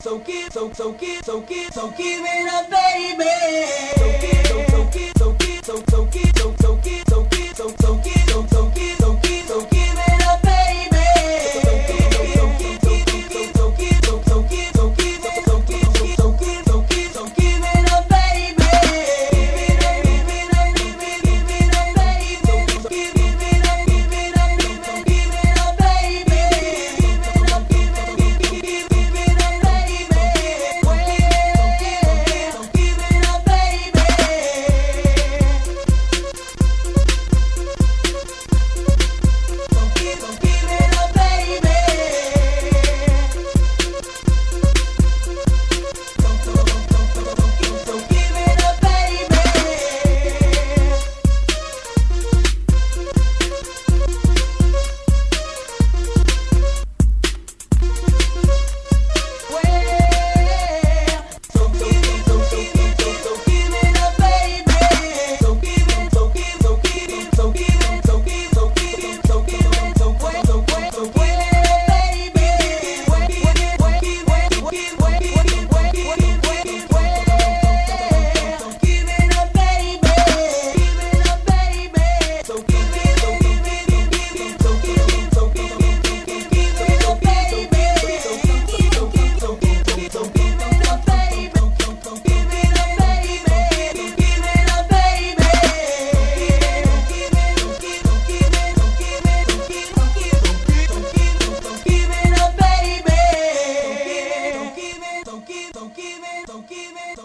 so give, so so give, so give, so give it up, baby.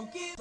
forgive.